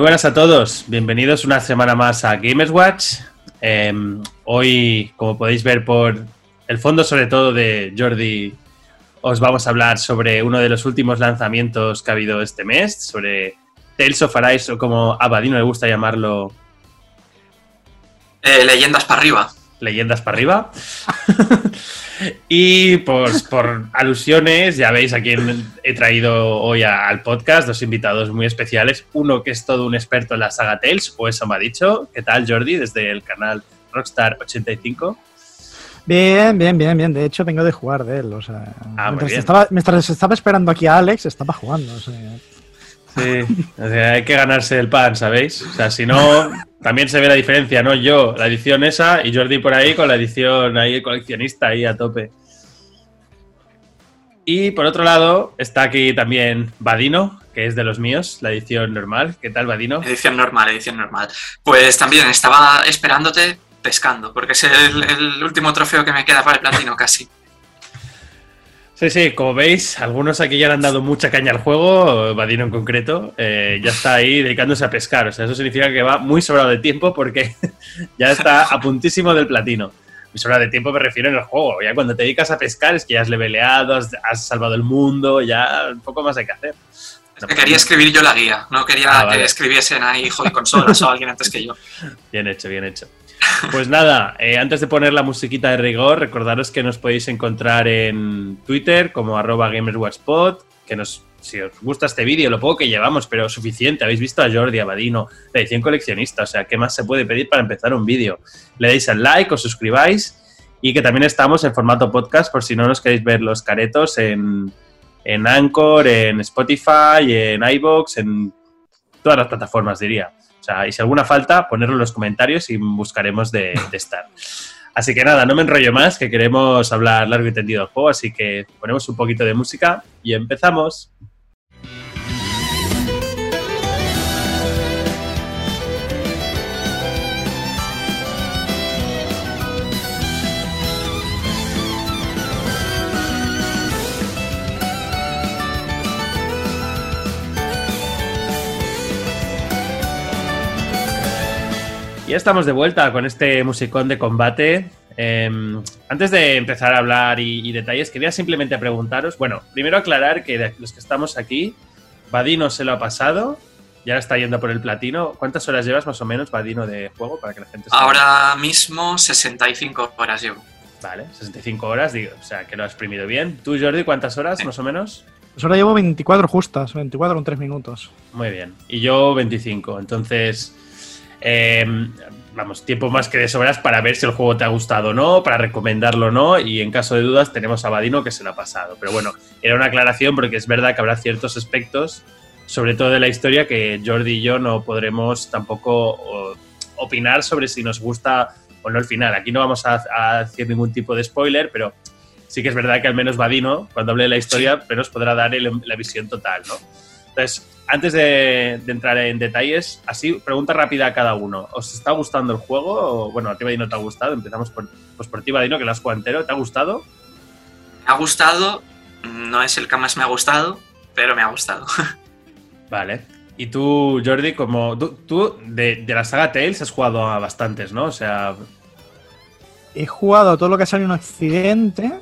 Buenas a todos, bienvenidos una semana más a Gamers Watch. Em, hoy, como podéis ver por el fondo, sobre todo de Jordi, os vamos a hablar sobre uno de los últimos lanzamientos que ha habido este mes, sobre Tales of Arise, o como a Badino le gusta llamarlo. Eh, leyendas para arriba. Leyendas para arriba. y pues por alusiones, ya veis a quién he traído hoy al podcast, dos invitados muy especiales. Uno que es todo un experto en la saga Tales, o eso me ha dicho. ¿Qué tal, Jordi? Desde el canal Rockstar85. Bien, bien, bien, bien. De hecho, vengo de jugar de él. O sea, Ah, mientras, estaba, mientras estaba esperando aquí a Alex, estaba jugando. o sea. Sí, o sea, hay que ganarse el pan, ¿sabéis? O sea, si no, también se ve la diferencia, ¿no? Yo, la edición esa, y Jordi por ahí con la edición ahí coleccionista ahí a tope. Y por otro lado, está aquí también Vadino, que es de los míos, la edición normal. ¿Qué tal, Vadino? Edición normal, edición normal. Pues también estaba esperándote pescando, porque es el último trofeo que me queda para el platino casi. Sí, sí, como veis, algunos aquí ya le han dado mucha caña al juego, Vadino en concreto, eh, ya está ahí dedicándose a pescar. O sea, eso significa que va muy sobrado de tiempo porque ya está a puntísimo del platino. Muy sobrado de tiempo me refiero en el juego. Ya cuando te dedicas a pescar es que ya has leveleado, has, has salvado el mundo, ya un poco más hay que hacer. Es que quería escribir yo la guía, no quería Ah, vale. que escribiesen ahí Joy Consolas o alguien antes que yo. Bien hecho, bien hecho. Pues nada, eh, antes de poner la musiquita de rigor, recordaros que nos podéis encontrar en Twitter como arroba gamerswatchpod, que nos, si os gusta este vídeo, lo poco que llevamos, pero suficiente, habéis visto a Jordi, a Badino, la edición coleccionista, o sea, ¿qué más se puede pedir para empezar un vídeo? Le deis al like, os suscribáis y que también estamos en formato podcast por si no nos queréis ver los caretos en, en Anchor, en Spotify, en iVoox, en todas las plataformas, diría. O sea, y si alguna falta, ponerlo en los comentarios y buscaremos de, de estar. Así que nada, no me enrollo más, que queremos hablar largo y tendido del juego, así que ponemos un poquito de música y empezamos. Ya estamos de vuelta con este musicón de combate. Eh, antes de empezar a hablar y, y detalles, quería simplemente preguntaros, bueno, primero aclarar que de los que estamos aquí, Vadino se lo ha pasado, ya está yendo por el platino. ¿Cuántas horas llevas más o menos, Vadino, de juego para que la gente sepa? Ahora mismo 65 horas llevo. Vale, 65 horas, digo, o sea, que lo has exprimido bien. ¿Tú, Jordi, cuántas horas Sí. más o menos? Pues ahora llevo 24 justas, 24 en 3 minutos. Muy bien. Y yo 25. Entonces, eh, vamos, tiempo más que de sobras para ver si el juego te ha gustado o no, para recomendarlo o no. Y en caso de dudas, tenemos a Vadino que se lo ha pasado. Pero bueno, era una aclaración porque es verdad que habrá ciertos aspectos, sobre todo de la historia, que Jordi y yo no podremos tampoco opinar sobre si nos gusta o no el final. Aquí no vamos a, a hacer ningún tipo de spoiler, pero sí que es verdad que al menos Vadino, cuando hable de la historia, pero nos podrá dar el- la visión total, ¿no? Entonces, antes de, de entrar en detalles, así, pregunta rápida a cada uno. ¿Os está gustando el juego? O, bueno, a ti, Vadino, te ha gustado. Empezamos por, pues por ti, Vadino, que lo has jugado entero. ¿Te ha gustado? Me ha gustado, no es el que más me ha gustado, pero me ha gustado. Vale. Y tú, Jordi, como tú, tú de, de la saga Tales has jugado a bastantes, ¿no? O sea, He jugado a todo lo que sale en Occidente.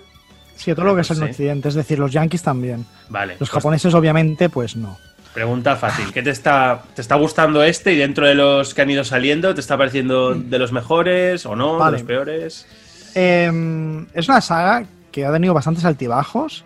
Sí, a todo lo que Pues sale en sí. Occidente, es decir, los yankees también. vale. Los Pues japoneses, obviamente, pues no. Pregunta fácil. ¿Qué te está, te está gustando este y dentro de los que han ido saliendo, te está pareciendo de los mejores o no? Vale. ¿De los peores? Eh, es una saga que ha tenido bastantes altibajos.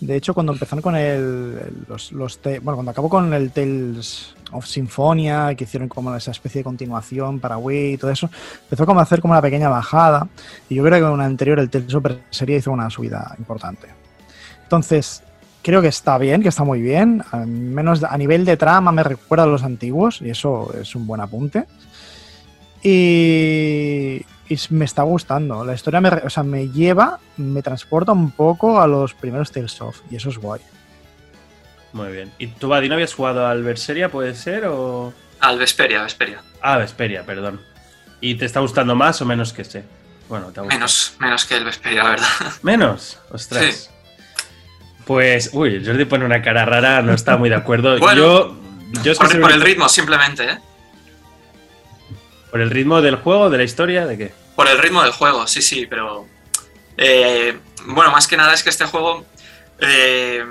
De hecho, cuando empezaron con el. Los, los te- bueno, cuando acabó con el Tales of Symphonia, que hicieron como esa especie de continuación para Wii y todo eso, empezó como a hacer como una pequeña bajada. Y yo creo que con el anterior, el Tales of Berseria, hizo una subida importante. Entonces, creo que está bien, que está muy bien. Al menos a nivel de trama me recuerda a los antiguos, y eso es un buen apunte. Y, y me está gustando. La historia me, o sea, me lleva, me transporta un poco a los primeros Tales of, y eso es guay. Muy bien. ¿Y tú, Vadino, habías jugado al Berseria, puede ser? O... Al Vesperia, Vesperia. Ah, Vesperia, perdón. ¿Y te está gustando más o menos que este? Bueno, te ha gustado. Menos, menos que el Vesperia, la verdad. ¿Menos? Ostras. Pues, uy, Jordi pone una cara rara, no está muy de acuerdo. Bueno. Yo, Yo es que Por, soy por el ritmo, simplemente, ¿eh? ¿Por el ritmo del juego, de la historia, de qué? Por el ritmo del juego, sí, sí, pero. eh, bueno, más que nada es que este juego. eh,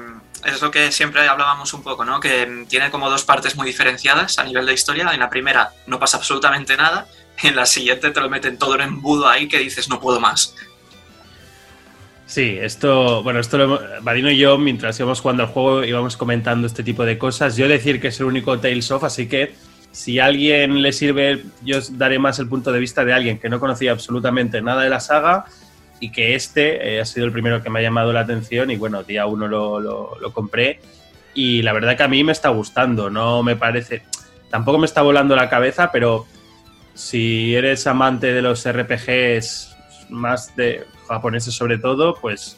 es lo que siempre hablábamos un poco, ¿no? Que tiene como dos partes muy diferenciadas a nivel de historia. En la primera no pasa absolutamente nada. En la siguiente te lo meten todo en embudo ahí que dices no puedo más. Sí, esto, bueno, esto lo Vadino y yo, mientras íbamos jugando al juego, íbamos comentando este tipo de cosas. Yo decir que es el único Tales of, así que si a alguien le sirve, yo daré más el punto de vista de alguien que no conocía absolutamente nada de la saga y que este eh, ha sido el primero que me ha llamado la atención y bueno, día uno lo, lo- lo compré y la verdad que a mí me está gustando, no me parece, tampoco me está volando la cabeza, pero si eres amante de los RPGs más de japoneses sobre todo, pues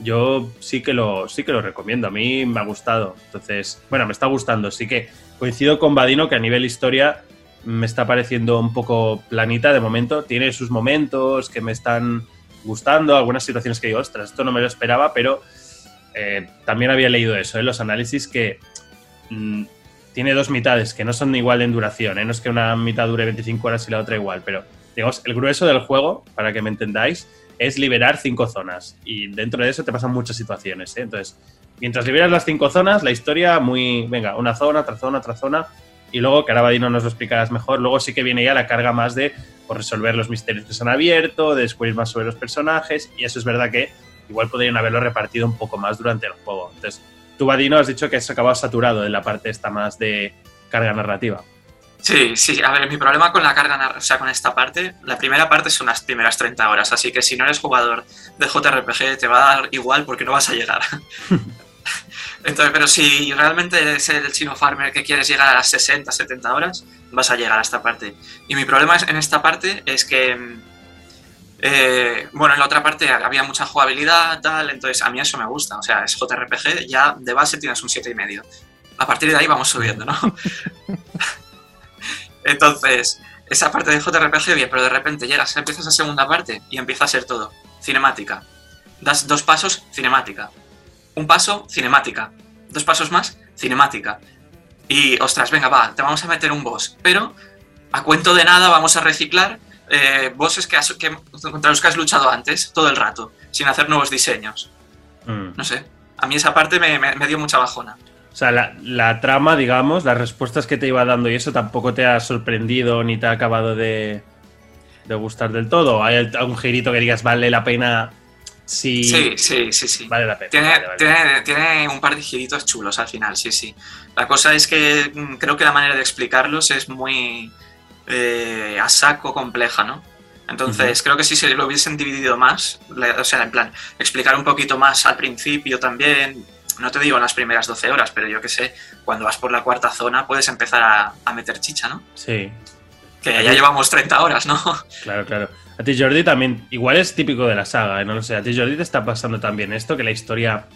yo sí que lo sí que lo recomiendo. A mí me ha gustado. Entonces, bueno, me está gustando. Sí que coincido con Vadino que a nivel historia me está pareciendo un poco planita de momento. Tiene sus momentos que me están gustando, algunas situaciones que digo, ostras, esto no me lo esperaba, pero eh, también había leído eso en los análisis que mm, tiene dos mitades que no son igual en duración. ¿eh? No es que una mitad dure 25 horas y la otra igual, pero digamos, el grueso del juego, para que me entendáis, es liberar cinco zonas. Y dentro de eso te pasan muchas situaciones. ¿eh? Entonces, mientras liberas las cinco zonas, la historia muy. Venga, una zona, otra zona, otra zona. Y luego, que ahora Vadino nos lo explicarás mejor, luego sí que viene ya la carga más de pues, resolver los misterios que se han abierto, de descubrir más sobre los personajes. Y eso es verdad que igual podrían haberlo repartido un poco más durante el juego. Entonces, tú, Vadino, has dicho que has acabado saturado en la parte esta más de carga narrativa. Sí, sí, a ver, mi problema con la carga, o sea, con esta parte, la primera parte son las primeras 30 horas, así que si no eres jugador de JRPG te va a dar igual porque no vas a llegar. Entonces, pero si realmente eres el chino farmer que quieres llegar a las 60, 70 horas, vas a llegar a esta parte. Y mi problema es- en esta parte es que, mm, eh, bueno, en la otra parte había mucha jugabilidad, tal, entonces a mí eso me gusta, o sea, es JRPG, ya de base tienes un 7,5. A partir de ahí vamos subiendo, ¿no? Entonces, esa parte de JRPG bien, pero de repente llegas, empiezas a segunda parte y empieza a ser todo. Cinemática. Das dos pasos, cinemática. Un paso, cinemática. Dos pasos más, cinemática. Y, ostras, venga, va, te vamos a meter un boss. Pero, a cuento de nada, vamos a reciclar eh, bosses que has- que- contra los que has luchado antes, todo el rato, sin hacer nuevos diseños. Mm. No sé. A mí esa parte me, me- me dio mucha bajona. O sea, la, la trama, digamos, las respuestas que te iba dando y eso tampoco te ha sorprendido ni te ha acabado de, de gustar del todo. ¿Hay algún girito que digas vale la pena Sí, sí, sí, sí. vale la pena? Tiene, Vale, vale. tiene- tiene un par de giritos chulos al final, sí, sí. La cosa es que mm, creo que la manera de explicarlos es muy eh, a saco compleja, ¿no? Entonces, creo que si se lo hubiesen dividido más, le- o sea, en plan, explicar un poquito más al principio también, no te digo en las primeras 12 horas, pero yo que sé, cuando vas por la cuarta zona puedes empezar a, a meter chicha, ¿no? Sí, Que ya llevamos 30 horas, ¿no? claro, claro. A ti, Jordi, también, igual es típico de la saga, ¿eh? no lo sé. A ti, Jordi, te está pasando también esto, que la historia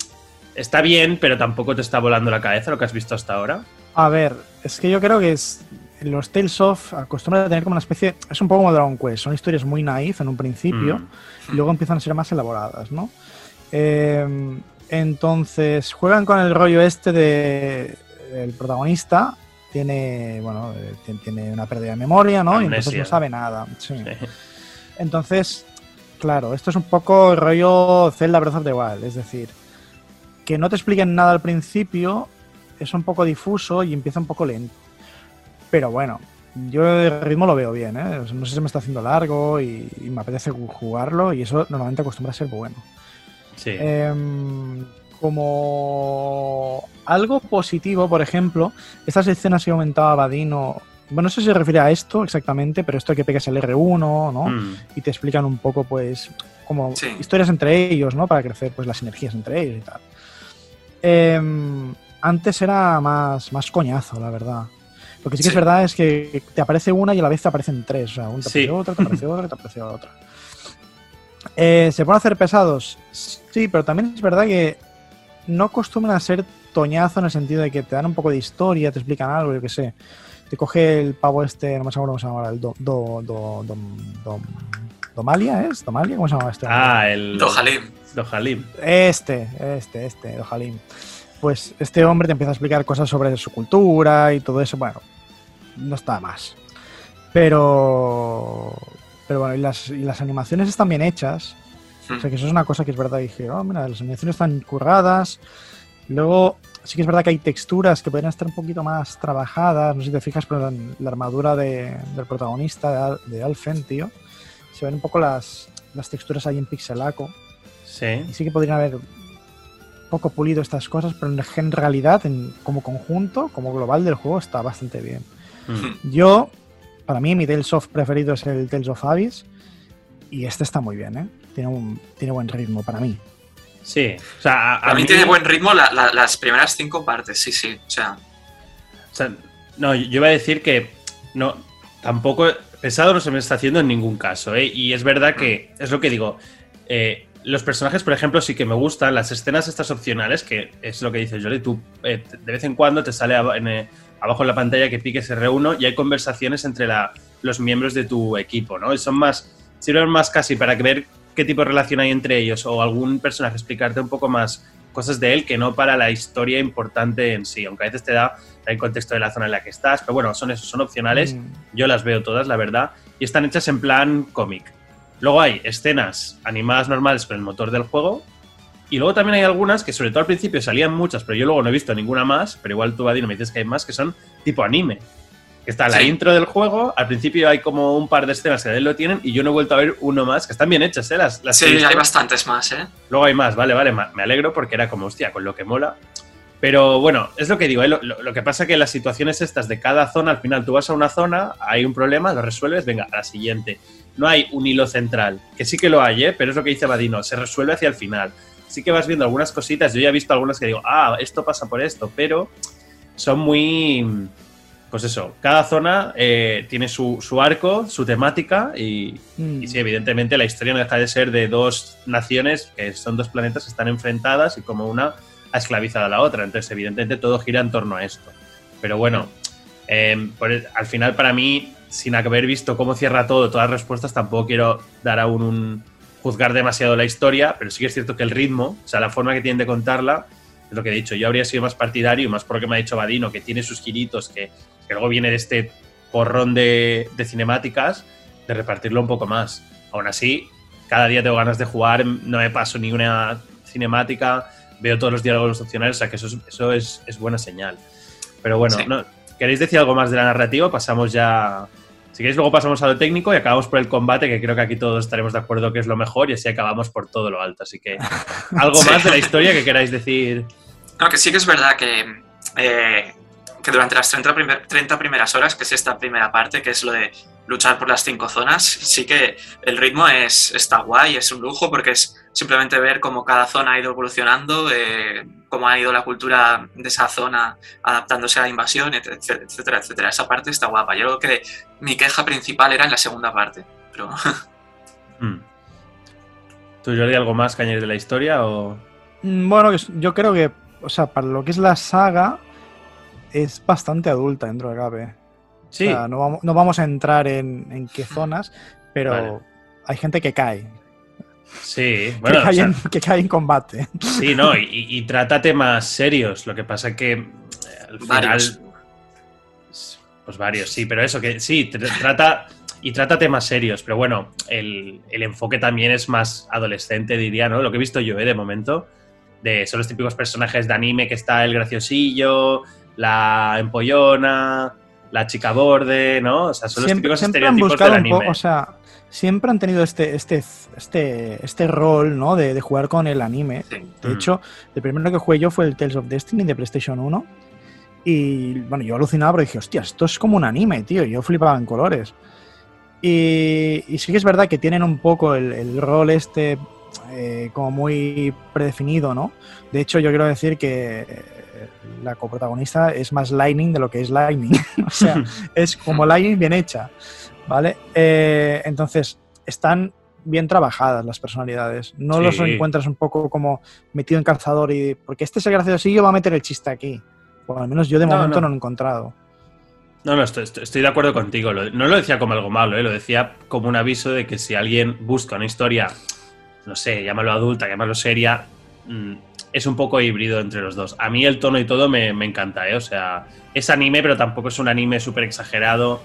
está bien, pero tampoco te está volando la cabeza lo que has visto hasta ahora. A ver, es que yo creo que es, los Tales of acostumbran a tener como una especie. Es un poco como Dragon Quest. Son historias muy naif en un principio Mm. y luego empiezan a ser más elaboradas, ¿no? Eh, entonces, juegan con el rollo este de. El protagonista tiene, bueno, eh, tien- tiene una pérdida de memoria, ¿no? Y entonces no sabe nada. Sí. Sí. Entonces, claro, esto es un poco el rollo Zelda Breath of the Wild, es decir, que no te expliquen nada al principio es un poco difuso y empieza un poco lento. Pero bueno, yo el ritmo lo veo bien, ¿eh? No sé si me está haciendo largo y, y me apetece ju- jugarlo y eso normalmente acostumbra a ser bueno. Sí. Em, como algo positivo, por ejemplo, estas escenas que comentaba Badino, bueno, no sé si se refiere a esto exactamente, pero esto de que pegas el R1, ¿no? Mm. y te explican un poco, pues, como Sí. historias entre ellos, ¿no? Para crecer, pues, las sinergias entre ellos y tal. Em, antes era más, más coñazo, la verdad. Lo que sí que Sí. es verdad es que te aparece una y a la vez te aparecen tres. O sea, un te Sí. aparece otra, te aparece otra, te aparece otra. Eh, ¿Se pueden hacer pesados? Sí, pero también es verdad que no acostumbran a ser toñazo en el sentido de que te dan un poco de historia, te explican algo, yo qué sé. Te coge el pavo este, no me acuerdo cómo se llama ahora, el do, do, do, dom- Domalia, ¿es? ¿Domalia? ¿Cómo se llama este? Ah, el. Dohalim. Dohalim. Este, este, este, Dohalim. pues este hombre te empieza a explicar cosas sobre su cultura y todo eso. Bueno, no está más. Pero, pero bueno, y las, y las animaciones están bien hechas. O sea, que eso es una cosa que es verdad. Dije, oh, mira, las animaciones están curradas. Luego, sí que es verdad que hay texturas que podrían estar un poquito más trabajadas. No sé si te fijas, pero en la armadura de- del protagonista, de, de Alfen, tío, se ven un poco las, las texturas ahí en pixelaco. Sí. Y sí que podrían haber poco pulido estas cosas, pero en en realidad, en- como conjunto, como global del juego, está bastante bien. Mm. Yo, para mí, mi Tales of preferido es el Tales of Abyss. Y este está muy bien, ¿eh? Tiene, un, tiene buen ritmo para mí. Sí. O sea, a, mí mí- tiene buen ritmo la- la- las primeras cinco partes, sí, sí. O sea, O sea, no, yo iba a decir que no, tampoco pesado no se me está haciendo en ningún caso, ¿eh? Y es verdad que es lo que digo. eh, los personajes, por ejemplo, sí que me gustan. Las escenas estas opcionales, que es lo que dice Jordi, tú eh, de vez en cuando te sale en, eh, abajo en la pantalla que piques R1 y hay conversaciones entre la- los miembros de tu equipo, ¿no? Y son más, sirven más casi para ver qué tipo de relación hay entre ellos o algún personaje explicarte un poco más cosas de él que no para la historia importante en sí, aunque a veces te da el contexto de la zona en la que estás, pero bueno, son esos, son opcionales, Mm, yo las veo todas, la verdad, y están hechas en plan cómic. Luego hay escenas animadas normales con el motor del juego, y luego también hay algunas que, sobre todo al principio, salían muchas, pero yo luego no he visto ninguna más, pero igual tú, Vadino, me dices que hay más, que son tipo anime. Que está la Sí. intro del juego, al principio hay como un par de escenas que de él lo tienen, y yo no he vuelto a ver uno más, que están bien hechas, ¿eh? Las, las sí, visto. hay bastantes más, ¿eh? Luego hay más, vale, vale, me alegro porque era como, hostia, con lo que mola. Pero bueno, es lo que digo, ¿eh? lo, lo- lo que pasa que las situaciones estas de cada zona, al final tú vas a una zona, hay un problema, lo resuelves, venga, a la siguiente. No hay un hilo central, que sí que lo hay, ¿eh? pero es lo que dice Vadino, se resuelve hacia el final. Sí que vas viendo algunas cositas, yo ya he visto algunas que digo, ah, esto pasa por esto, pero son muy... Pues eso, cada zona eh, tiene su, su arco, su temática y, mm. y sí, evidentemente la historia no deja de ser de dos naciones, que son dos planetas que están enfrentadas y como una ha esclavizado a la otra. Entonces, evidentemente, todo gira en torno a esto. Pero bueno, eh, por el- al final para mí, sin haber visto cómo cierra todo, todas las respuestas, tampoco quiero dar aún un juzgar demasiado la historia, pero sí que es cierto que el ritmo, o sea, la forma que tienen de contarla, es lo que he dicho. Yo habría sido más partidario, más por lo que me ha dicho Vadino, que tiene sus giritos, que, que luego viene de este porrón de, de cinemáticas, de repartirlo un poco más. Aún así, cada día tengo ganas de jugar, no me paso ni una cinemática, veo todos los diálogos opcionales, o sea que eso es, eso es, es buena señal. Pero bueno, Sí. no- ¿queréis decir algo más de la narrativa? Pasamos ya... Si queréis, luego pasamos a lo técnico y acabamos por el combate, que creo que aquí todos estaremos de acuerdo que es lo mejor, y así acabamos por todo lo alto. Así que, ¿algo Sí. más de la historia que queráis decir? No, que sí que es verdad que, eh, que durante las 30, primer- 30 primeras horas, que es esta primera parte, que es lo de luchar por las cinco zonas, sí que el ritmo es, está guay, es un lujo, porque es simplemente ver cómo cada zona ha ido evolucionando, eh, cómo ha ido la cultura de esa zona adaptándose a la invasión, et- etc- etcétera, etcétera. Esa parte está guapa. Yo creo que mi queja principal era en la segunda parte. Pero Hmm. ¿Tú, Jordi, algo más que añadir de la historia? O... Mm, Bueno, yo creo que, o sea, para lo que es la saga, es bastante adulta dentro de Gabe. Sí, O sea, no, vamos, no vamos a entrar en, en qué zonas, pero Vale. hay gente que cae. Sí. Bueno, que, cae o sea, en, que cae en combate. sí, no, y, y- trata temas serios. Lo que pasa que eh, al final... varios. Pues varios, sí, pero eso, que sí, tr- trata y trata temas serios, pero bueno, el, el enfoque también es más adolescente, diría, ¿no? Lo que he visto yo, ¿eh? De momento, de, son los típicos personajes de anime que está el graciosillo, la empollona, la chica borde, ¿no? O sea, son los típicos han estereotipos buscado del un poco, anime. o sea, siempre han tenido este, este, este, este rol, ¿no? De, de jugar con el anime. sí. De Mm. hecho, el primero que jugué yo fue el Tales of Destiny de PlayStation 1. Y bueno, yo alucinaba porque dije, hostia, esto es como un anime, tío. Yo flipaba en colores. Y, y sí que es verdad que tienen un poco el, el rol este eh, como muy predefinido, ¿no? De hecho, yo quiero decir que eh, la coprotagonista es más Lightning de lo que es Lightning. o sea, es como Lightning bien hecha, ¿vale? Eh, entonces, están bien trabajadas las personalidades. No Sí. los encuentras un poco como metido en calzador y... Porque este es el graciosillo, va a meter el chiste aquí. Bueno, al menos yo de No, momento no. no. lo he encontrado. No, no, estoy, estoy- de acuerdo contigo. No lo decía como algo malo, ¿eh? lo decía como un aviso de que si alguien busca una historia, no sé, llámalo adulta, llámalo seria, mm, es un poco híbrido entre los dos. A mí el tono y todo me, me encanta, ¿eh? O sea, es anime, pero tampoco es un anime súper exagerado.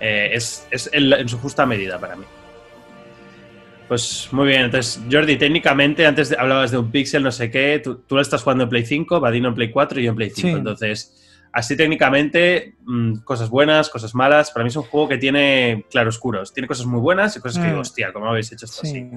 Eh, es es en, en su justa medida para mí. Pues muy bien, entonces Jordi, técnicamente antes de- hablabas de un pixel, no sé qué, tú, tú lo estás jugando en Play 5, Vadino en Play 4 y yo en Play 5, Sí. entonces así técnicamente mm, cosas buenas, cosas malas, para mí es un juego que tiene claroscuros, tiene cosas muy buenas y cosas que Mm. digo, hostia, ¿cómo habéis hecho esto Sí. así?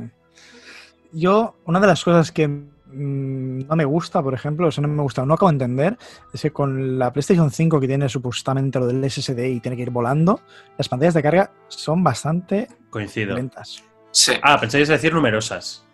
Yo, una de las cosas que mm, no me gusta, por ejemplo, o sea, no me gusta, no acabo de entender, es que con la PlayStation 5 que tiene supuestamente lo del SSD y tiene que ir volando, las pantallas de carga son bastante Coincido. lentas. Sí. Ah, pensáis decir numerosas.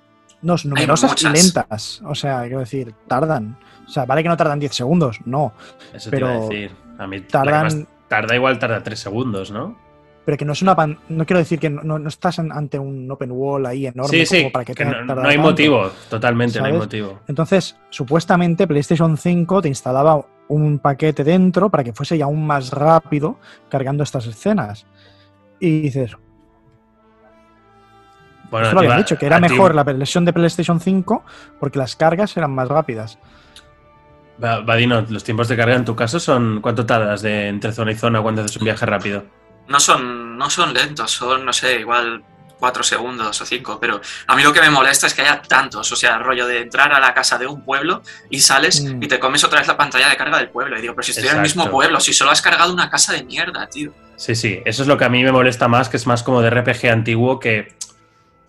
No, numerosas y lentas. O sea, quiero decir, tardan. O sea, vale que no tardan 10 segundos, no. Eso Pero te iba a decir. A mí tardan- más tarda igual tarda 3 segundos, ¿no? Pero que no es una pan- no quiero decir que no, no- estás ante un open wall ahí enorme sí, sí, como para que, que no, no hay tanto. motivo, totalmente, no hay ¿Sabes? motivo. Entonces, supuestamente PlayStation 5 te instalaba un paquete dentro para que fuese ya aún más rápido cargando estas escenas. Y dices, Bueno, lo habían dicho, que era ti mejor la versión de PlayStation 5 porque las cargas eran más rápidas. Va- Vadino, los tiempos de carga en tu caso son. ¿Cuánto tardas de entre zona y zona cuando haces un viaje rápido? No son, no son lentos, son, no sé, igual cuatro segundos o cinco, pero a mí lo que me molesta es que haya tantos, o sea, rollo de entrar a la casa de un pueblo y sales Mm. y te comes otra vez la pantalla de carga del pueblo. Y digo, pero si estoy en el mismo pueblo, si solo has cargado una casa de mierda, tío. Sí, sí, eso es lo que a mí me molesta más, que es más como de RPG antiguo que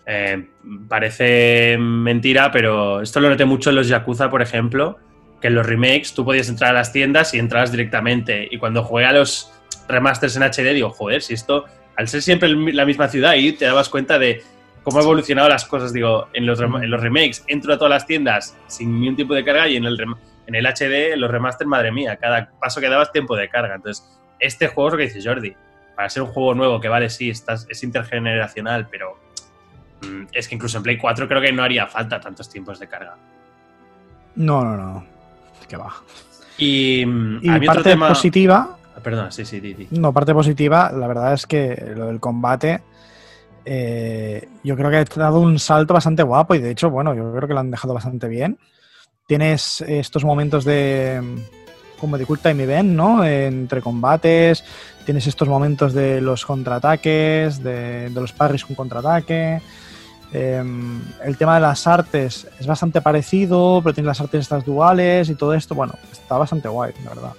eh, parece mentira, pero esto lo noté mucho en los Yakuza, por ejemplo, que en los remakes tú podías entrar a las tiendas y entrabas directamente. Y cuando jugué a los remasters en HD, digo, joder, si esto, al ser siempre la misma ciudad, y te dabas cuenta de cómo ha evolucionado las cosas. Digo, en los, en los remakes entro a todas las tiendas sin ningún tipo de carga y en el, en el HD, en los remasters, madre mía, cada paso que dabas tiempo de carga. Entonces, este juego es lo que dice Jordi. Para ser un juego nuevo, que vale, sí, estás, es intergeneracional, pero mm, es que incluso en Play 4 creo que no haría falta tantos tiempos de carga. No, no, no. Que va. Y, mm, Y a mí otro parte tema. positiva, Perdona, sí, sí, Didi. no, parte positiva, la verdad es que lo del combate, eh, yo creo que ha dado un salto bastante guapo y de hecho, bueno, yo creo que lo han dejado bastante bien. Tienes estos momentos de como de Quick Time Event, ¿no? Entre combates, tienes estos momentos de los contraataques, de, de los parries con contraataque. Eh, el tema de las artes es bastante parecido, pero tiene las artes estas duales y todo esto. Bueno, está bastante guay, la verdad.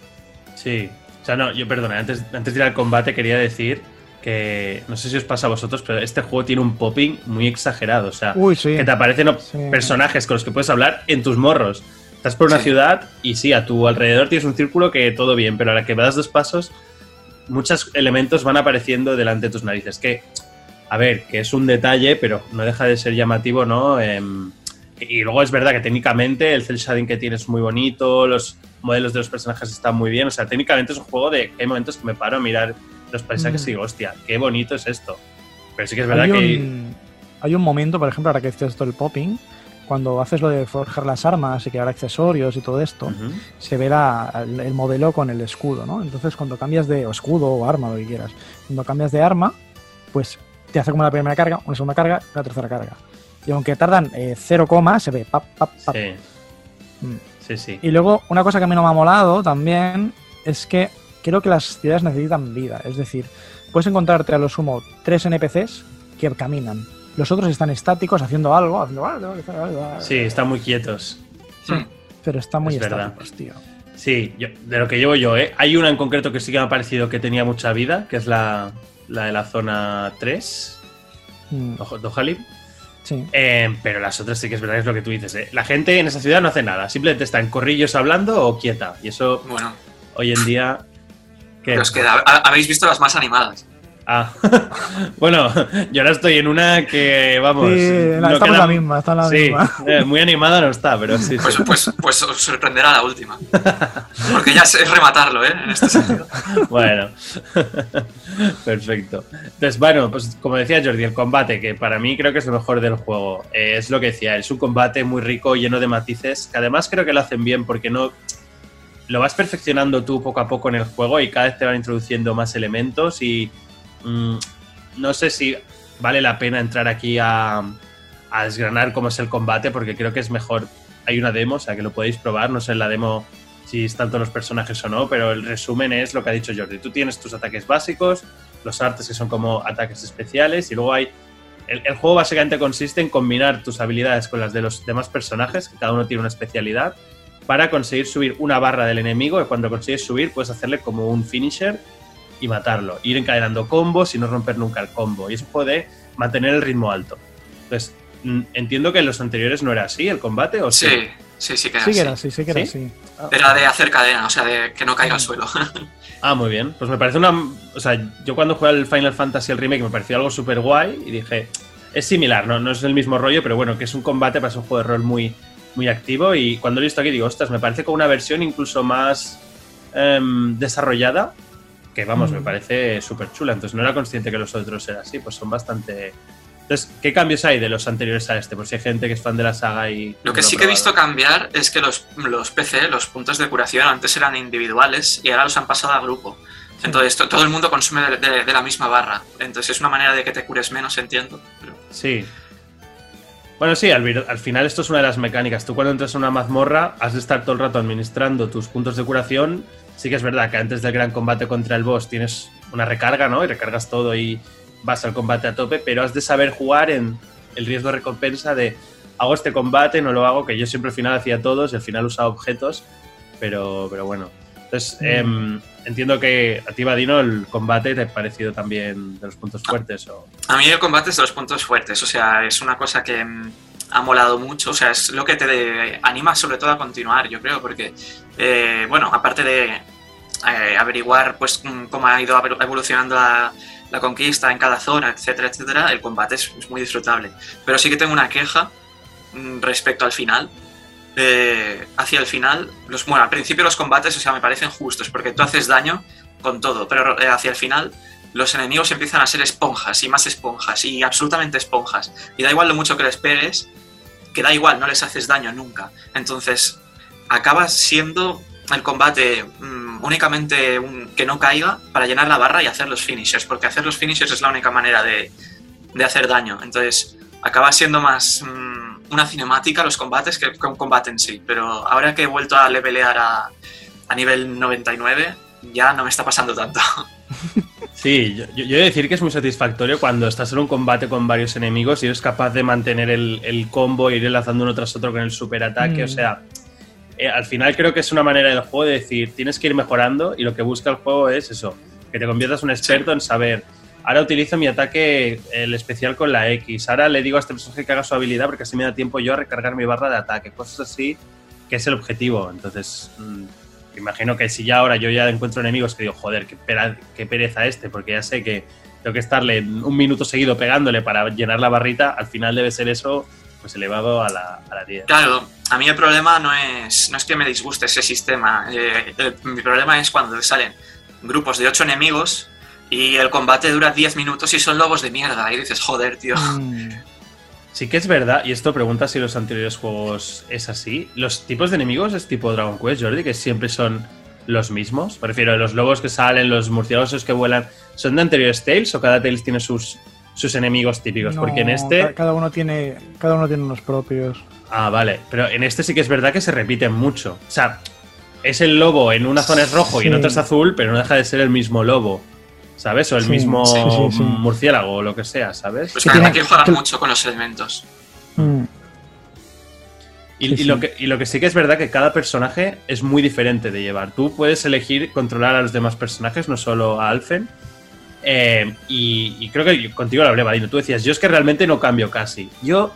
Sí. O sea, no, yo perdona, antes, antes de ir al combate quería decir que no sé si os pasa a vosotros, pero este juego tiene un popping muy exagerado. O sea, Uy, sí. que te aparecen Sí. personajes con los que puedes hablar en tus morros. Estás por una Sí. ciudad y sí, a tu alrededor tienes un círculo que todo bien, pero a la que das dos pasos, muchos elementos van apareciendo delante de tus narices. Que, a ver, que es un detalle, pero no deja de ser llamativo, ¿no? Em, y luego es verdad que técnicamente el cel shading que tiene es muy bonito, los modelos de los personajes están muy bien. O sea, técnicamente es un juego de que hay momentos que me paro a mirar los paisajes Mm. y digo, hostia, qué bonito es esto. Pero sí que es verdad hay, que. un, hay un momento, por ejemplo, ahora que dices esto del popping, cuando haces lo de forjar las armas y crear accesorios y todo esto, se ve la- el, el modelo con el escudo, ¿no? Entonces, cuando cambias de o escudo o arma, lo que quieras, cuando cambias de arma, pues te hace como la primera carga, una segunda carga, una tercera carga. Y aunque tardan eh, 0, se ve pap, pap, pap. Sí. Mm. Sí, sí. Y luego, una cosa que a mí no me ha molado también es que creo que las ciudades necesitan vida. Es decir, puedes encontrarte a lo sumo tres NPCs que caminan. Los otros están estáticos haciendo algo, haciendo algo, Sí, están muy quietos. Hmm. pero están muy Es verdad. estáticos, tío. Sí, yo- de lo que llevo yo, ¿eh? Hay una en concreto que sí que me ha parecido que tenía mucha vida, que es la, la de la zona 3, Mm, Dohalim. Sí. Eh, pero las otras sí que es verdad es lo que tú dices, ¿eh? La gente en esa ciudad no hace nada, simplemente está en corrillos hablando o quieta. Y eso Bueno, hoy en día... ¿qué? pero es que ha- ha- habéis visto las más animadas. Ah, bueno, yo ahora estoy en una que, vamos... Sí, la- no estamos queda- la misma, está la sí, misma. eh, muy animada no está, pero sí. Pues, sí. pues, pues os sorprenderá la última. Porque ya es, es rematarlo, ¿eh? En este sentido. Bueno, perfecto. Entonces, bueno, pues como decía Jordi, el combate, que para mí creo que es lo mejor del juego, eh, es lo que decía, es un combate muy rico, lleno de matices, que además creo que lo hacen bien porque no lo vas perfeccionando tú poco a poco en el juego y cada vez te van introduciendo más elementos y mm, no sé si vale la pena entrar aquí a, desgranar cómo es el combate porque creo que es mejor hay una demo, o sea que lo podéis probar, no sé en la demo si están todos los personajes o no, pero el resumen es lo que ha dicho Jordi. Tú tienes tus ataques básicos, los artes que son como ataques especiales y luego hay... El, el juego básicamente consiste en combinar tus habilidades con las de los demás personajes, que cada uno tiene una especialidad, para conseguir subir una barra del enemigo y cuando consigues subir puedes hacerle como un finisher y matarlo. Ir encadenando combos y no romper nunca el combo. Y eso puede mantener el ritmo alto. Entonces, mm, entiendo que en los anteriores no era así el combate, ¿o sí? Sí, sí, sí que era Sí que así. era así, sí que era ¿Sí? así. Era de hacer cadena, o sea, de que no caiga al suelo. Ah, muy bien. Pues me parece una. O sea, yo cuando jugué al Final Fantasy el remake me pareció algo súper guay y dije. Es similar, ¿no? no es el mismo rollo, pero bueno, que es un combate para ser un juego de rol muy, muy activo. Y cuando lo he visto aquí digo, ostras, me parece como una versión incluso más em, desarrollada. Que vamos, me Mm. parece súper chula. Entonces no era consciente que los otros eran así, pues son bastante. Entonces, ¿qué cambios hay de los anteriores a este? Por si hay gente que es fan de la saga y. Lo que sí que he visto cambiar es que los, los PC, los puntos de curación, antes eran individuales y ahora los han pasado a grupo. Entonces to- todo el mundo consume de, de- de la misma barra. Entonces es una manera de que te cures menos, entiendo. pero- Sí. Bueno, sí, al, al final esto es una de las mecánicas. Tú cuando entras a una mazmorra has de estar todo el rato administrando tus puntos de curación. Sí que es verdad que antes del gran combate contra el boss tienes una recarga, ¿no? Y recargas todo y vas al combate a tope, pero has de saber jugar en el riesgo recompensa de hago este combate, no lo hago, que yo siempre al final hacía todos y al final usaba objetos, pero, pero bueno. Entonces, Mm. em, entiendo que a ti, Vadino, el combate te ha parecido también de los puntos fuertes. O... A mí el combate es de los puntos fuertes, o sea, es una cosa que mm, ha molado mucho, o sea, es lo que te anima sobre todo a continuar, yo creo, porque, eh, bueno, aparte de eh, averiguar pues mm, cómo ha ido evolucionando la, conquista en cada zona, etcétera, etcétera, el combate es, muy disfrutable. Pero sí que tengo una queja mm, respecto al final. Eh, hacia el final, los, bueno, al principio los combates, o sea, me parecen justos, porque tú haces daño con todo, pero hacia el final los enemigos empiezan a ser esponjas y más esponjas y absolutamente esponjas. Y da igual lo mucho que les pegues, que da igual, no les haces daño nunca. Entonces, acabas siendo el combate mm, únicamente que no caiga para llenar la barra y hacer los finishers, porque hacer los finishers es la única manera de, de hacer daño. Entonces, acaba siendo más mm, una cinemática los combates que, que un combate en sí. Pero ahora que he vuelto a levelear a, a nivel 99, ya no me está pasando tanto. Sí, yo, yo- he de decir que es muy satisfactorio cuando estás en un combate con varios enemigos y eres capaz de mantener el, el combo, ir enlazando uno tras otro con el superataque. Mm. O sea, eh, al final creo que es una manera del juego de decir, tienes que ir mejorando y lo que busca el juego es eso, que te conviertas en un experto en saber. Ahora utilizo mi ataque, el especial con la X. Ahora le digo a este personaje que haga su habilidad porque así me da tiempo yo a recargar mi barra de ataque. Cosas así, que es el objetivo. Entonces, mm, imagino que si ya ahora yo ya encuentro enemigos que digo, joder, qué, pera- qué pereza este, porque ya sé que tengo que estarle un minuto seguido pegándole para llenar la barrita, al final debe ser eso pues elevado a la, a la 10. Claro, a mí el problema no es, no es que me disguste ese sistema. eh, el- mi problema es cuando salen grupos de 8 enemigos y el combate dura 10 minutos y son lobos de mierda. Y dices, joder, tío. Sí que es verdad, y esto pregunta si los anteriores juegos es así. Los tipos de enemigos es tipo Dragon Quest, Jordi, que siempre son los mismos. Me refiero a los lobos que salen, los murciélagos que vuelan. ¿Son de anteriores Tales o cada Tales tiene sus, sus enemigos típicos? no, Porque en este. Cada uno tiene, cada uno tiene unos propios. Ah, vale. Pero en este sí que es verdad que se repiten mucho. O sea, es el lobo en una zona es rojo y en otra es azul, pero no deja de ser el mismo lobo. ¿Sabes? O el Sí, mismo sí, sí, sí. murciélago o lo que sea, ¿sabes? Pues claro, juegan que- mucho con los elementos. Mm, Y, Sí, y sí. lo que, y lo que sí que es verdad que cada personaje es muy diferente de llevar. Tú puedes elegir controlar a los demás personajes, no solo a Alfen. Eh, y, y creo que contigo lo hablé, Vadino. Tú decías, yo es que realmente no cambio casi. Yo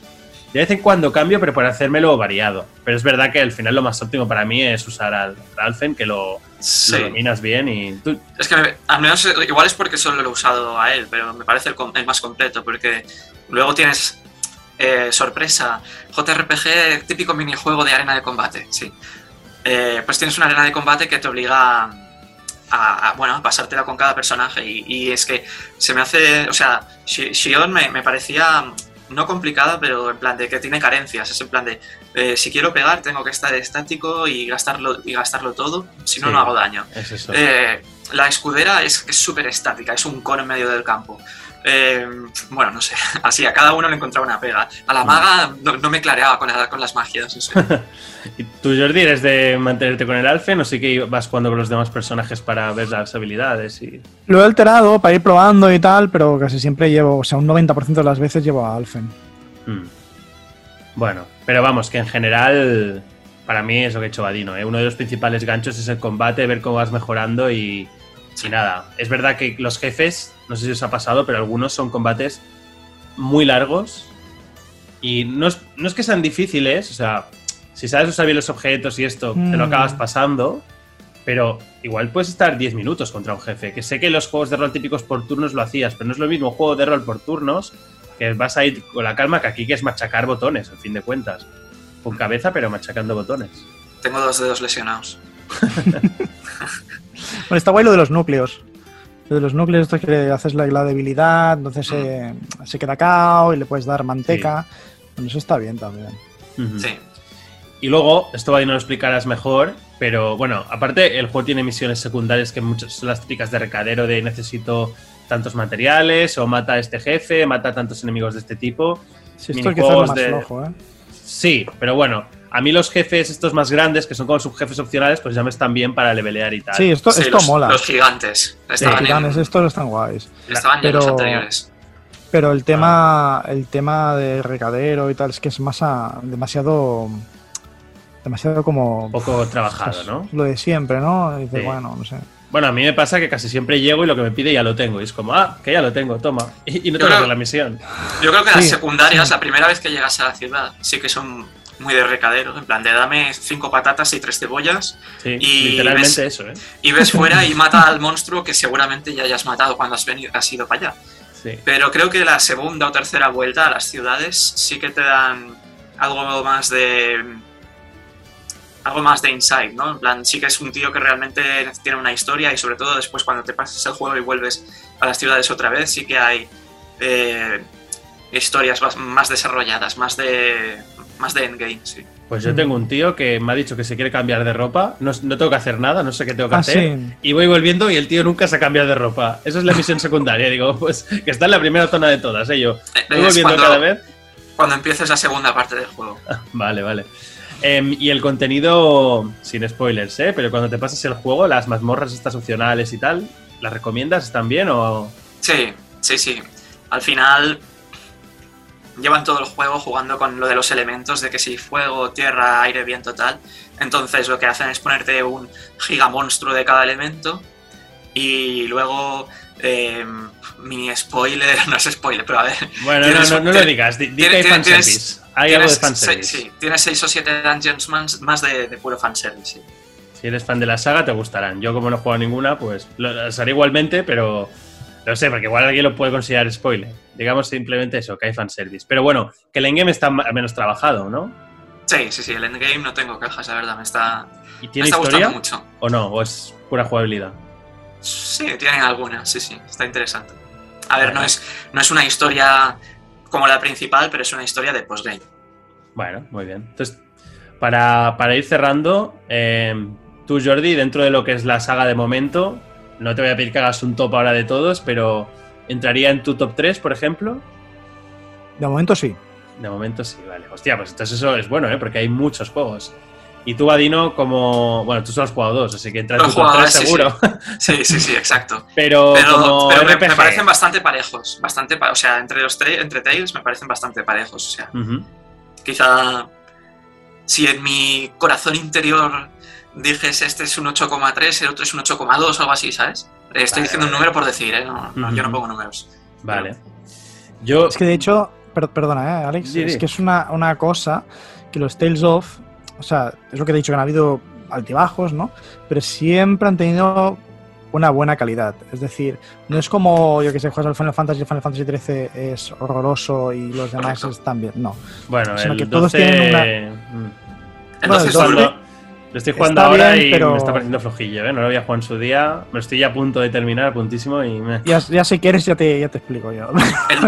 de vez en cuando cambio, pero para hacérmelo variado. Pero es verdad que al final lo más óptimo para mí es usar al al Alfen, que lo, Sí. lo dominas bien y tú... Es que me- al menos igual es porque solo lo he usado a él, pero me parece el, el más completo, porque luego tienes eh, sorpresa, JRPG, típico minijuego de arena de combate, sí. Eh, pues tienes una arena de combate que te obliga a, a, bueno, a pasártela con cada personaje y, y es que se me hace, o sea, Shi- Shion me, me parecía no complicada, pero en plan de que tiene carencias, es en plan de eh, si quiero pegar tengo que estar estático y gastarlo, y gastarlo todo, si no, Sí. no hago daño. Es eso. Eh, la escudera es es súper estática, es un cono en medio del campo. Eh, bueno, no sé. Así, a cada uno le encontraba una pega. A la maga no, no me clareaba con, la- con las magias. eso. ¿Y tú, Jordi, eres de mantenerte con el Alfen o sí que vas jugando con los demás personajes para ver las habilidades? Y... Lo he alterado para ir probando y tal, pero casi siempre llevo, o sea, un 90% de las veces llevo a Alfen. Mm. Bueno, pero vamos, que en general, para mí es lo que ha hecho Vadino. ¿eh? Uno de los principales ganchos es el combate, ver cómo vas mejorando y, y nada. Es verdad que los jefes, no sé si os ha pasado, pero algunos son combates muy largos y no es, no es que sean difíciles, o sea, si sabes usar bien los objetos y esto, te lo Mm. acabas pasando. Pero igual puedes estar 10 minutos contra un jefe. Que sé que los juegos de rol típicos por turnos lo hacías, pero no es lo mismo un juego de rol por turnos que vas a ir con la calma que aquí que es machacar botones, al fin de cuentas. Con cabeza, pero machacando botones. Tengo dos dedos lesionados. Bueno, está guay lo de los núcleos. Lo de los núcleos, esto es que le haces la, la debilidad, entonces se, se queda cao y le puedes dar manteca. Bueno, eso está bien también. Sí. Y luego, esto ahí no lo explicarás mejor, pero bueno, aparte el juego tiene misiones secundarias que muchas son las típicas de recadero de necesito tantos materiales o mata a este jefe, mata a tantos enemigos de este tipo. Sí, esto más de- flojo, ¿eh? Sí, pero bueno, a mí los jefes estos más grandes, que son como subjefes opcionales, pues ya me están bien para levelear y tal. Sí, esto, Sí, esto los, mola. los gigantes. Estaban, en- Titanes, estos están guays. estaban en los pero- anteriores. Pero el tema, el tema de recadero y tal es que es más a- demasiado, demasiado como poco trabajado, pues, ¿no? lo de siempre, ¿no? Y dices, Sí. bueno, no sé. Bueno, a mí me pasa que casi siempre llego y lo que me pide ya lo tengo. Y es como, ah, que ya lo tengo, toma. Y, y no tengo creo- la misión. Yo creo que las secundarias, sí. la primera vez que llegas a la ciudad, sí que son muy de recadero. En plan, de dame cinco patatas y tres cebollas Sí, Y literalmente ves- eso, ¿eh? y ves fuera y mata al monstruo que seguramente ya hayas matado cuando has, venido, has ido para allá. Sí. Pero creo que la segunda o tercera vuelta a las ciudades sí que te dan algo más de. Algo más de insight, ¿no? En plan, sí que es un tío que realmente tiene una historia y sobre todo después cuando te pases el juego y vuelves a las ciudades otra vez, sí que hay eh, historias más, más desarrolladas, más de. Más de endgame, sí. Pues yo tengo un tío que me ha dicho que se quiere cambiar de ropa. No, no tengo que hacer nada, no sé qué tengo que Ah, hacer. sí. Y voy volviendo y el tío nunca se ha cambiado de ropa. Esa es la misión secundaria. Digo, pues que está en la primera zona de todas, ¿eh? Yo voy Es volviendo cuando, cada vez. cuando empieces la segunda parte del juego. Vale, vale. Em, y el contenido, sin spoilers, ¿eh? Pero cuando te pasas el juego, las mazmorras estas opcionales y tal, ¿las recomiendas? ¿Están bien o...? Sí, sí, sí. Al final llevan todo el juego jugando con lo de los elementos, de que si fuego, tierra, aire, viento, tal. Entonces lo que hacen es ponerte un gigamonstruo de cada elemento y luego... eh, mini spoiler, no es spoiler, pero a ver. Bueno, no, Tienes- no, no lo digas. Di, que hay tienes- fanservice. Hay algo de fanservice. seis- sí, tienes 6 o 7 dungeons más, más de, de puro fanservice. sí. Si eres fan de la saga, te gustarán. Yo, como no he jugado ninguna, pues las haré igualmente, pero no sé, porque igual alguien lo puede considerar spoiler. Digamos simplemente eso, que hay fanservice. Pero bueno, que el endgame está menos trabajado, ¿no? Sí, sí, sí, el endgame no tengo quejas, la verdad, me está, ¿Y me tiene está historia gustando mucho. o no? ¿O es pura jugabilidad? Sí, tienen algunas, sí, sí, está interesante. A ver, no es, no es una historia como la principal, pero es una historia de postgame. Bueno, muy bien. Entonces, para, para ir cerrando, eh, tú, Jordi, dentro de lo que es la saga de momento, no te voy a pedir que hagas un top ahora de todos, pero ¿entraría en tu top 3, por ejemplo? De momento sí. De momento sí, vale. Hostia, pues entonces eso es bueno, ¿eh? Porque hay muchos juegos. Y tú, Vadino, como... Bueno, tú solo has jugado dos, así que entras en Lo he tu top jugado, 3 sí, sí. seguro. Sí, sí, sí, exacto. pero Pero, como pero me, parecen bastante parejos, bastante, pa- o sea, entre los tres, entre Tales me parecen bastante parejos, o sea, quizá si en mi corazón interior dijes este es un 8,3, el otro es un 8,2 o algo así, ¿sabes? Estoy Vale, diciendo un número por decir, ¿eh? No, no, yo no pongo números. Vale. Yo... Es que de hecho, per- perdona, ¿eh, Alex, es que es una, una cosa que los Tales of, o sea, es lo que he dicho, que han habido altibajos, ¿no? Pero siempre han tenido una buena calidad. Es decir, no es como, yo que sé, juegas al Final Fantasy y el Final Fantasy XIII es horroroso y los demás Correcto. están bien. No. Bueno, sino el que todos 12... tienen mm. Entonces, el 12 Cuando- lo estoy jugando está ahora bien, y pero- me está pareciendo flojillo, ¿eh? No lo había jugado en su día. Me estoy ya a punto de terminar, a puntísimo y me... Ya, ya si quieres, ya te, ya te explico yo. el,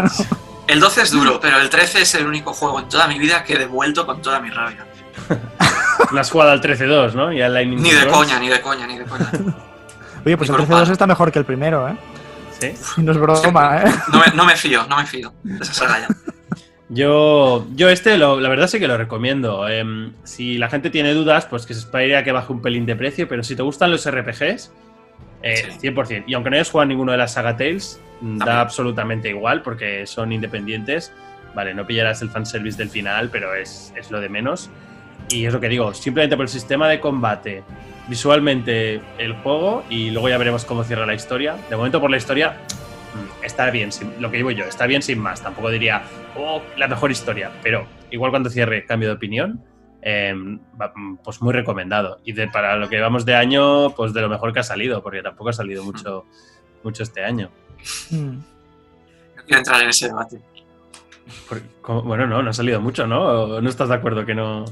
el 12 es duro, pero el 13 es el único juego en toda mi vida que he devuelto con toda mi rabia. No has jugado al 13-2, ¿no? Y al Lightning Ni de Cross. coña, ni de coña, ni de coña. Oye, pues el por 13-2 pan. está mejor que el primero, ¿eh? Sí. No es broma, ¿eh? No me, no me fío, no me fío de esa saga ya. Yo, yo este, lo- la verdad sí que lo recomiendo. Em, si la gente tiene dudas, pues que se esperaría que baje un pelín de precio, pero si te gustan los RPGs, eh, Sí. 100%. Y aunque no hayas jugado ninguno de las Saga Tales, da absolutamente igual porque son independientes. Vale, no pillarás el fanservice del final, pero es, es lo de menos. Y es lo que digo, simplemente por el sistema de combate, visualmente el juego y luego ya veremos cómo cierra la historia. De momento por la historia está bien, sin- lo que digo yo, está bien sin más. Tampoco diría, oh, la mejor historia, pero igual cuando cierre cambio de opinión, eh, mm, pues muy recomendado. Y de, para lo que vamos de año, pues de lo mejor que ha salido, porque tampoco ha salido mucho, mucho este año. Mm. No quiero entrar en ese debate. Bueno, no, no ha salido mucho, ¿no? ¿O ¿No estás de acuerdo que no?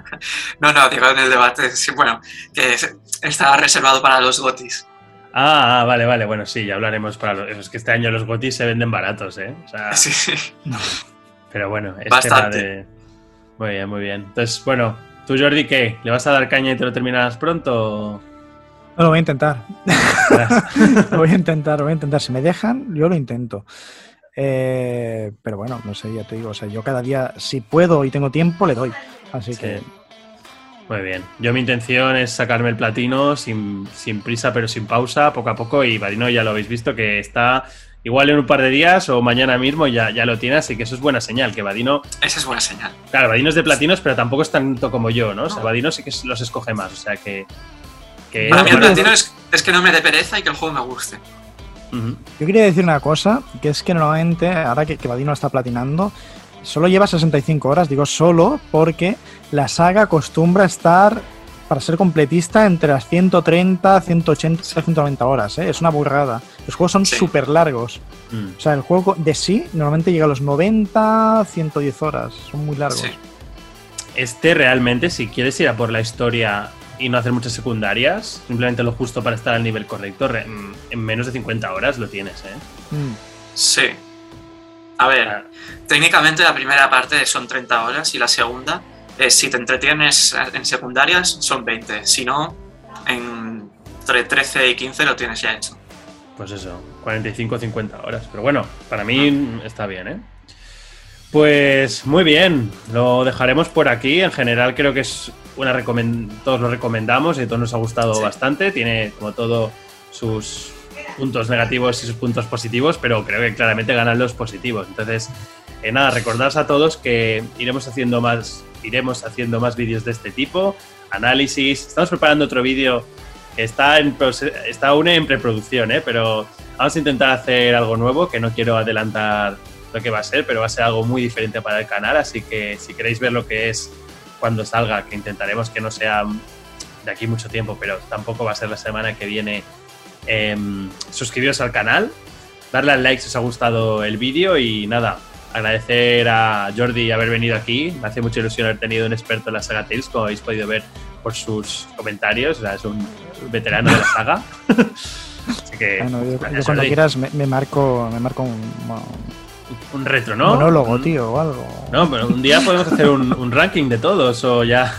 No, no, digo en el debate, sí, bueno, que es- está reservado para los gotis. Ah, ah, vale, vale, bueno, sí, ya hablaremos para los... Es que este año los gotis se venden baratos, ¿eh? O sea, Sí, sí. pero bueno, es Bastante. tema de... Muy bien, muy bien. Entonces, bueno, ¿tú, Jordi, qué? ¿Le vas a dar caña y te lo terminas pronto? No, lo voy a intentar. Lo voy a intentar, lo voy a intentar. Si me dejan, yo lo intento. Eh, pero bueno, no sé, ya te digo, o sea, yo cada día, si puedo y tengo tiempo, le doy. Así Sí. que Muy bien. Yo mi intención es sacarme el platino sin, sin prisa pero sin pausa, poco a poco. Y Vadino ya lo habéis visto que está igual en un par de días o mañana mismo ya, ya lo tiene, así que eso es buena señal. Que Vadino, Esa es buena señal. claro, Vadino es de platinos, pero tampoco es tanto como yo, ¿no? O sea, No. Vadino sí que los escoge más, o sea que. que Para mí el platino es, es que no me dé pereza y que el juego me guste. Yo quería decir una cosa, que es que normalmente, ahora que, que Vadino está platinando, solo lleva 65 horas, digo solo porque la saga acostumbra a estar, para ser completista, entre las 130, 180, 190 horas, ¿eh? es una burrada. Los juegos son Sí. súper largos. Mm. O sea, el juego de sí normalmente llega a los 90, 110 horas. Son muy largos. Sí. Este realmente, si quieres ir a por la historia y no hacer muchas secundarias, simplemente lo justo para estar al nivel correcto, re- en menos de 50 horas lo tienes, ¿eh? Mm. Sí. A ver, técnicamente la primera parte son 30 horas y la segunda, eh, si te entretienes en secundarias, son 20. Si no, en entre 13 y 15 lo tienes ya hecho. Pues eso, 45 o 50 horas. Pero bueno, para mí está bien, ¿eh? Pues muy bien, lo dejaremos por aquí. En general creo que es una todos lo recomendamos y todos nos ha gustado Sí. bastante. Tiene como todo sus puntos negativos y sus puntos positivos, pero creo que claramente ganan los positivos. Entonces, eh, nada, recordaros a todos que iremos haciendo más, iremos haciendo más vídeos de este tipo, análisis. Estamos preparando otro vídeo que está, en, está aún en preproducción, ¿eh? pero vamos a intentar hacer algo nuevo, que no quiero adelantar lo que va a ser, pero va a ser algo muy diferente para el canal, así que si queréis ver lo que es cuando salga, que intentaremos que no sea de aquí mucho tiempo, pero tampoco va a ser la semana que viene, em, suscribiros al canal, darle al like si os ha gustado el vídeo y nada, agradecer a Jordi haber venido aquí, me hace mucha ilusión haber tenido un experto en la saga Tales, como habéis podido ver por sus comentarios, o sea, es un veterano de la saga. Así que, Bueno, yo, cuando Jordi. quieras me, me marco, me marco un, un retro, ¿no? monólogo, tío, o algo. No, pero un día podemos hacer un, un ranking de todos o ya,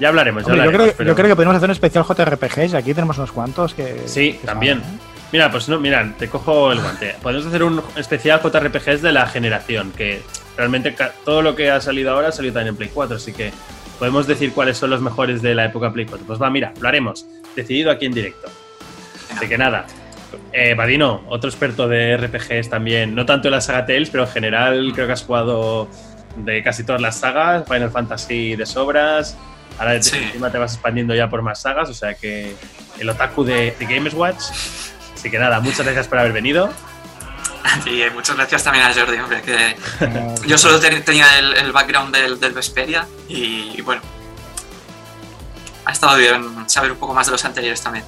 ya hablaremos. ya Hombre, yo, hablaremos, creo, pero- yo creo que podemos hacer un especial JRPGs y aquí tenemos unos cuantos que. Sí, que también. saben, ¿eh? Mira, pues no, mira, te cojo el guante. Podemos hacer un especial JRPGs de la generación, que realmente todo lo que ha salido ahora ha salido también en Play 4, así que podemos decir cuáles son los mejores de la época Play 4. Pues va, mira, lo haremos. Decidido aquí en directo. Así que nada. Eh, Vadino, otro experto de RPGs también, no tanto en la saga Tales, pero en general creo que has jugado de casi todas las sagas, Final Fantasy de sobras, ahora Sí. encima te vas expandiendo ya por más sagas, o sea que el otaku de, de Games Watch. Así que nada, muchas gracias por haber venido. Y eh, muchas gracias también a Jordi, hombre, que yo solo ten- tenía el, el background del, del Vesperia y, y bueno, ha estado bien saber un poco más de los anteriores también.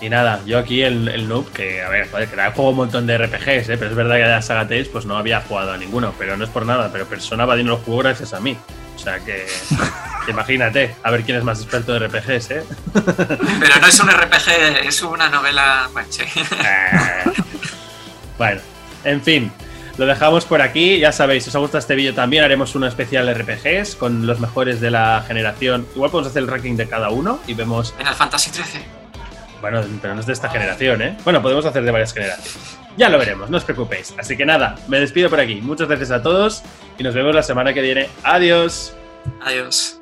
Y nada, yo aquí el, el noob, que a ver, joder, que juego un montón de RPGs, ¿eh? pero es verdad que de la saga Tales pues no había jugado a ninguno, pero no es por nada, pero Persona Vadino lo jugó gracias a mí. O sea que, que imagínate, a ver quién es más experto de RPGs, ¿eh? Pero no es un RPG, es una novela. Eh. bueno, en fin, lo dejamos por aquí. Ya sabéis, si os ha gustado este vídeo también haremos un especial de RPGs con los mejores de la generación. Igual podemos hacer el ranking de cada uno y vemos, Final Fantasy XIII. bueno, pero no es de esta generación, ¿eh? Bueno, podemos hacer de varias generaciones. Ya lo veremos, no os preocupéis. Así que nada, me despido por aquí. Muchas gracias a todos y nos vemos la semana que viene. Adiós. Adiós.